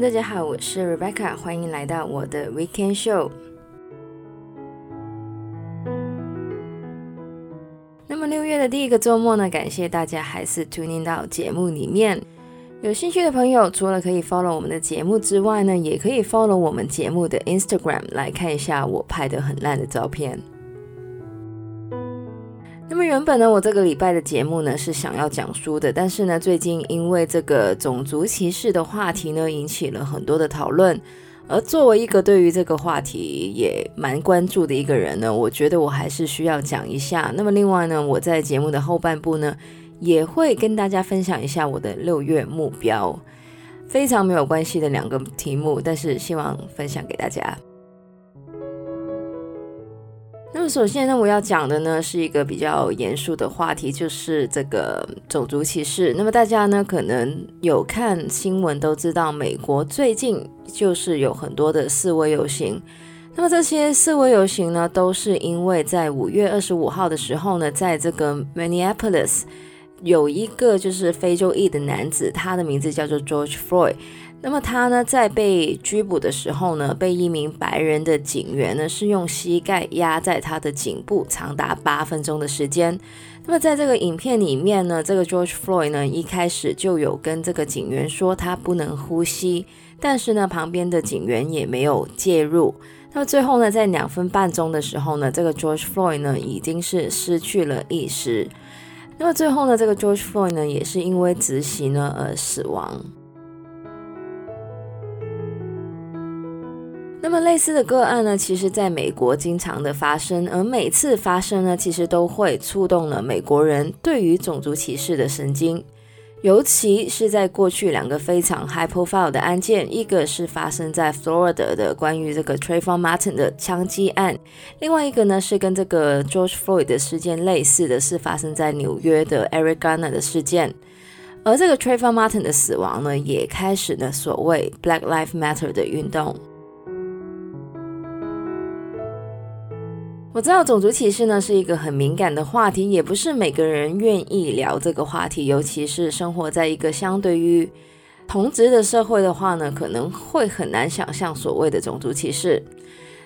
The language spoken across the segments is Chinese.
大家好，我是 Rebecca，欢迎来到我的 Weekend Show。那么六月的第一个周末呢，感谢大家还是 tuning 到节目里面。有兴趣的朋友，除了可以 follow 我们的节目之外呢，也可以 follow 我们节目的 Instagram 来看一下我拍的很烂的照片。那么原本呢，我这个礼拜的节目呢是想要讲书的，但是呢，最近因为这个种族歧视的话题呢，引起了很多的讨论。而作为一个对于这个话题也蛮关注的一个人呢，我觉得我还是需要讲一下。那么另外呢，我在节目的后半部呢，也会跟大家分享一下我的六月目标，非常没有关系的两个题目，但是希望分享给大家。首先呢，我要讲的呢是一个比较严肃的话题，就是这个种族歧视。那么大家呢可能有看新闻都知道，美国最近就是有很多的示威游行。那么这些示威游行呢，都是因为在五月二十五号的时候呢，在这个 Minneapolis 有一个就是非洲裔的男子，他的名字叫做 George Floyd。那么他呢，在被拘捕的时候呢，被一名白人的警员呢，是用膝盖压在他的颈部，长达八分钟的时间。那么在这个影片里面呢，这个 George Floyd 呢，一开始就有跟这个警员说他不能呼吸，但是呢，旁边的警员也没有介入。那么最后呢，在两分半钟的时候呢，这个 George Floyd 呢，已经是失去了意识。那么最后呢，这个 George Floyd 呢，也是因为窒息呢而死亡。那么类似的个案呢，其实在美国经常的发生，而每次发生呢，其实都会触动了美国人对于种族歧视的神经。尤其是在过去两个非常 high profile 的案件，一个是发生在 Florida 的关于这个 Trayvon Martin 的枪击案，另外一个呢是跟这个 George Floyd 的事件类似的是发生在纽约的 Eric Garner 的事件。而这个 Trayvon Martin 的死亡呢，也开始了所谓 Black Lives Matter 的运动。我知道种族歧视呢是一个很敏感的话题，也不是每个人愿意聊这个话题，尤其是生活在一个相对于同质的社会的话呢，可能会很难想象所谓的种族歧视。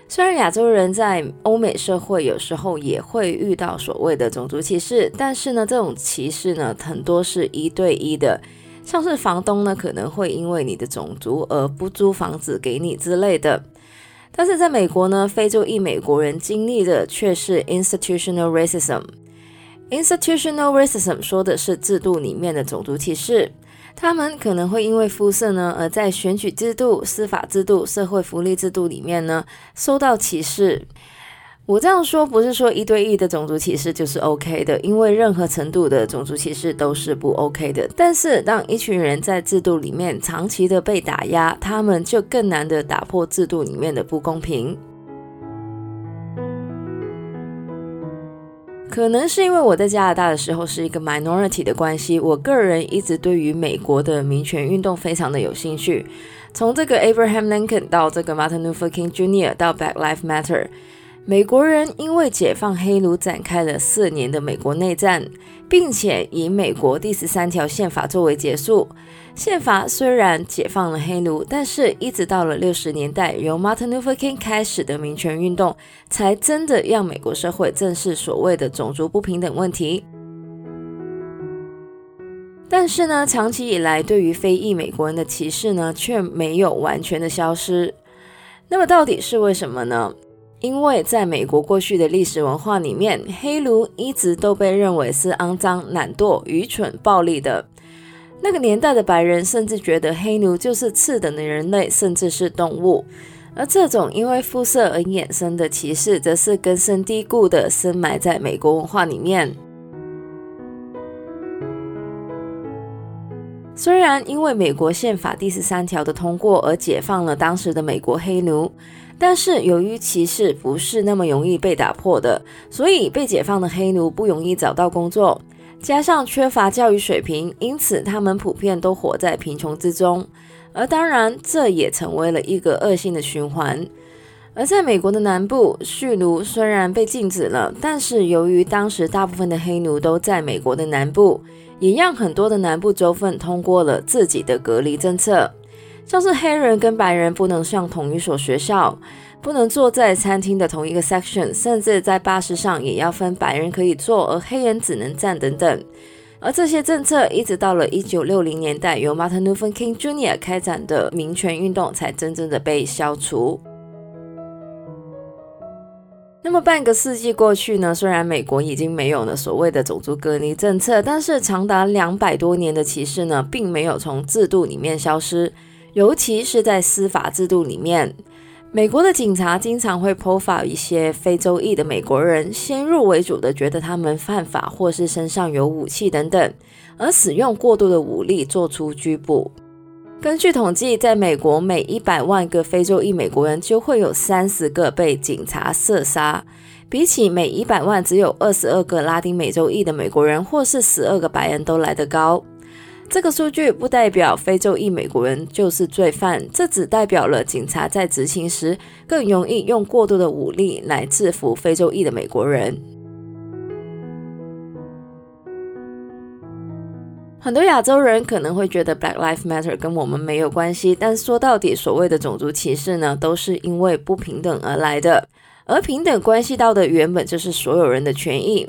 虽然亚洲人在欧美社会有时候也会遇到所谓的种族歧视，但是呢，这种歧视呢很多是一对一的，像是房东呢可能会因为你的种族而不租房子给你之类的。但是在美国呢，非洲裔美国人经历的却是 institutional racism。institutional racism 说的是制度里面的种族歧视，他们可能会因为肤色呢，而在选举制度、司法制度、社会福利制度里面呢，受到歧视。我这样说不是说一对一的种族歧视就是 OK 的，因为任何程度的种族歧视都是不 OK 的。但是当一群人在制度里面长期的被打压，他们就更难的打破制度里面的不公平。可能是因为我在加拿大的时候是一个 minority 的关系，我个人一直对于美国的民权运动非常的有兴趣。从这个 Abraham Lincoln 到这个 Martin Luther King Jr. 到 Black Lives Matter。美国人因为解放黑奴展开了四年的美国内战，并且以美国第十三条宪法作为结束。宪法虽然解放了黑奴，但是一直到了六十年代，由 Martin Luther King 开始的民权运动，才真的让美国社会正视所谓的种族不平等问题。但是呢，长期以来对于非裔美国人的歧视呢，却没有完全的消失。那么到底是为什么呢？因为在美国过去的历史文化里面，黑奴一直都被认为是肮脏、懒惰、愚蠢、暴力的。那个年代的白人甚至觉得黑奴就是次等的人类，甚至是动物。而这种因为肤色而衍生的歧视，则是根深蒂固的深埋在美国文化里面。虽然因为美国宪法第十三条的通过而解放了当时的美国黑奴。但是由于歧视不是那么容易被打破的，所以被解放的黑奴不容易找到工作，加上缺乏教育水平，因此他们普遍都活在贫穷之中。而当然，这也成为了一个恶性的循环。而在美国的南部，蓄奴虽然被禁止了，但是由于当时大部分的黑奴都在美国的南部，也让很多的南部州份通过了自己的隔离政策。像是黑人跟白人不能上同一所学校，不能坐在餐厅的同一个 section，甚至在巴士上也要分白人可以坐，而黑人只能站等等。而这些政策一直到了一九六零年代，由 Martin Luther King Jr. 开展的民权运动才真正的被消除。那么半个世纪过去呢，虽然美国已经没有了所谓的种族隔离政策，但是长达两百多年的歧视呢，并没有从制度里面消失，尤其是在司法制度里面。美国的警察经常会 profile 一些非洲裔的美国人，先入为主的觉得他们犯法或是身上有武器等等，而使用过度的武力做出拘捕。根据统计，在美国每一百万个非洲裔美国人就会有三十个被警察射杀，比起每一百万只有二十二个拉丁美洲裔的美国人或是十二个白人都来得高。这个数据不代表非洲裔美国人就是罪犯，这只代表了警察在执勤时更容易用过度的武力来制服非洲裔的美国人。很多亚洲人可能会觉得 Black Lives Matter 跟我们没有关系，但说到底，所谓的种族歧视呢，都是因为不平等而来的，而平等关系到的原本就是所有人的权益。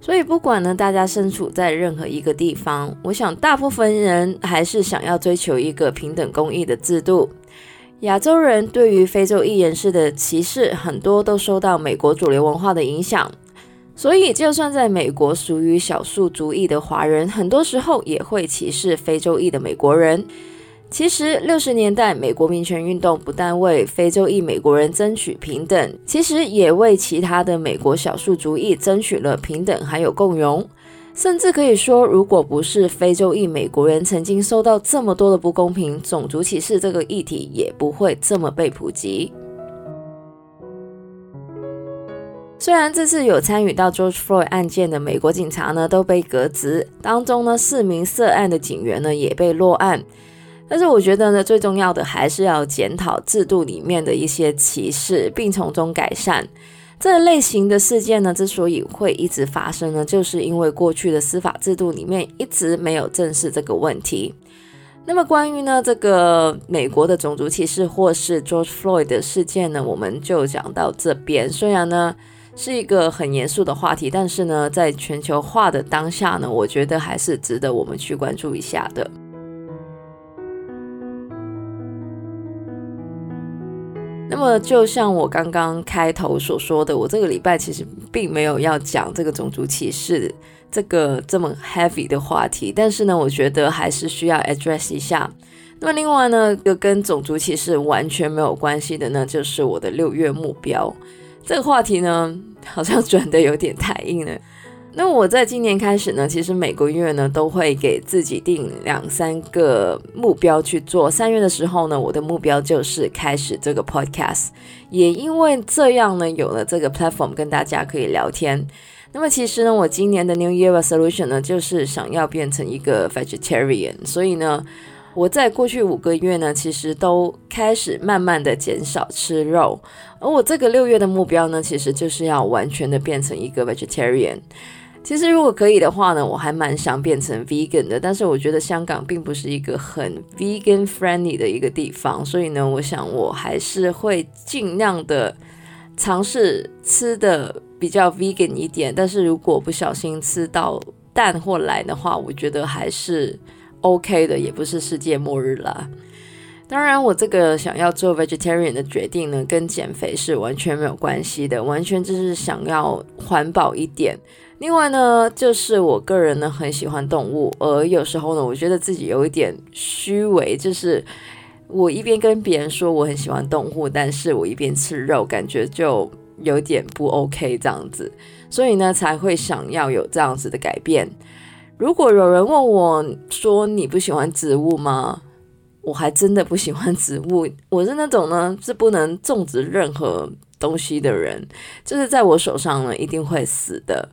所以，不管呢，大家身处在任何一个地方，我想大部分人还是想要追求一个平等公义的制度。亚洲人对于非洲裔人士的歧视，很多都受到美国主流文化的影响。所以，就算在美国属于少数族裔的华人，很多时候也会歧视非洲裔的美国人。其实，六十年代美国民权运动不但为非洲裔美国人争取平等，其实也为其他的美国少数族裔争取了平等还有共荣。甚至可以说，如果不是非洲裔美国人曾经受到这么多的不公平，种族歧视这个议题也不会这么被普及。虽然这次有参与到 George Floyd 案件的美国警察呢都被革职，当中呢四名涉案的警员呢也被落案。但是我觉得呢，最重要的还是要检讨制度里面的一些歧视，并从中改善。这类型的事件呢，之所以会一直发生呢，就是因为过去的司法制度里面一直没有正视这个问题。那么关于呢这个美国的种族歧视或是 George Floyd 的事件呢，我们就讲到这边。虽然呢是一个很严肃的话题，但是呢，在全球化的当下呢，我觉得还是值得我们去关注一下的。那么，就像我刚刚开头所说的，我这个礼拜其实并没有要讲这个种族歧视这个这么 heavy 的话题，但是呢，我觉得还是需要 address 一下。那么，另外呢，跟种族歧视完全没有关系的呢，就是我的六月目标。这个话题呢，好像转得有点太硬了。那我在今年开始呢，其实每个月呢都会给自己定两三个目标去做。三月的时候呢，我的目标就是开始这个 podcast，也因为这样呢，有了这个 platform 跟大家可以聊天。那么其实呢，我今年的 New Year Resolution 呢，就是想要变成一个 vegetarian。所以呢，我在过去五个月呢，其实都开始慢慢的减少吃肉。而我这个六月的目标呢，其实就是要完全的变成一个 vegetarian。其实如果可以的话呢，我还蛮想变成 vegan 的，但是我觉得香港并不是一个很 vegan friendly 的一个地方，所以呢，我想我还是会尽量的尝试吃的比较 vegan 一点。但是如果不小心吃到蛋或奶的话，我觉得还是 OK 的，也不是世界末日啦。当然，我这个想要做 vegetarian 的决定呢，跟减肥是完全没有关系的，完全就是想要环保一点。另外呢，就是我个人呢很喜欢动物，而有时候呢，我觉得自己有一点虚伪，就是我一边跟别人说我很喜欢动物，但是我一边吃肉，感觉就有点不 OK 这样子，所以呢才会想要有这样子的改变。如果有人问我说，你不喜欢植物吗？我还真的不喜欢植物，我是那种呢是不能种植任何东西的人，就是在我手上呢一定会死的。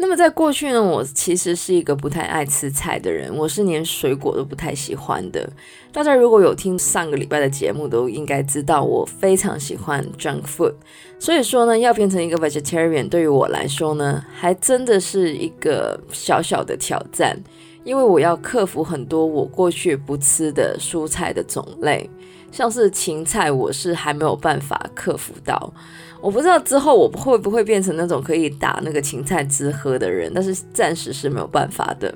那么在过去呢，我其实是一个不太爱吃菜的人，我是连水果都不太喜欢的。大家如果有听上个礼拜的节目，都应该知道我非常喜欢 junk food。所以说呢，要变成一个 vegetarian，对于我来说呢，还真的是一个小小的挑战。因为我要克服很多我过去不吃的蔬菜的种类，像是芹菜，我是还没有办法克服到。我不知道之后我会不会变成那种可以打那个芹菜汁喝的人，但是暂时是没有办法的。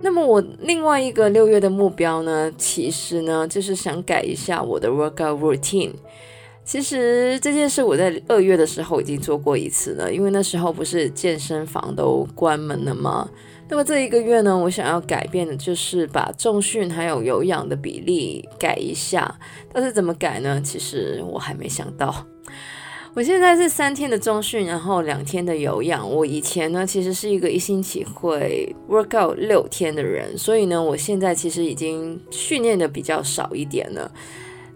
那么我另外一个六月的目标呢，其实呢就是想改一下我的 workout routine。其实这件事我在二月的时候已经做过一次了，因为那时候不是健身房都关门了吗？那么这一个月呢，我想要改变的就是把重训还有有氧的比例改一下。但是怎么改呢？其实我还没想到。我现在是三天的重训，然后两天的有氧。我以前呢，其实是一个一星期会 workout 六天的人，所以呢，我现在其实已经训练的比较少一点了。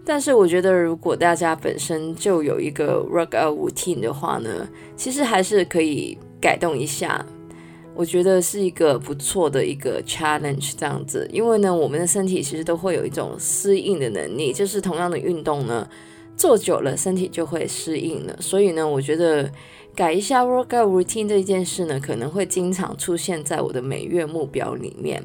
但是我觉得，如果大家本身就有一个 workout routine 的话呢，其实还是可以改动一下。我觉得是一个不错的一个 challenge 这样子，因为呢，我们的身体其实都会有一种适应的能力，就是同样的运动呢。做久了，身体就会适应了。所以呢，我觉得改一下 workout routine 这件事呢，可能会经常出现在我的每月目标里面。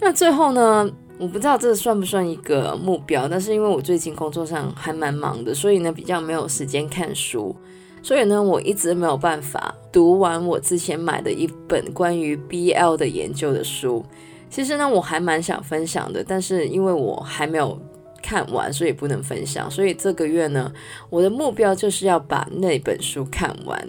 那最后呢，我不知道这算不算一个目标，但是因为我最近工作上还蛮忙的，所以呢，比较没有时间看书，所以呢，我一直没有办法读完我之前买的一本关于 BL 的研究的书。其实呢，我还蛮想分享的，但是因为我还没有。看完，所以不能分享。所以这个月呢，我的目标就是要把那本书看完。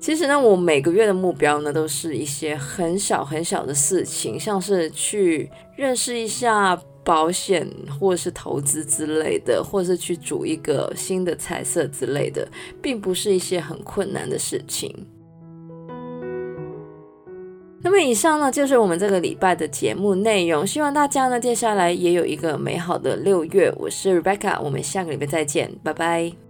其实呢，我每个月的目标呢，都是一些很小很小的事情，像是去认识一下保险或者是投资之类的，或者是去煮一个新的菜色之类的，并不是一些很困难的事情。那么以上呢，就是我们这个礼拜的节目内容。希望大家呢，接下来也有一个美好的六月。我是 Rebecca，我们下个礼拜再见，拜拜。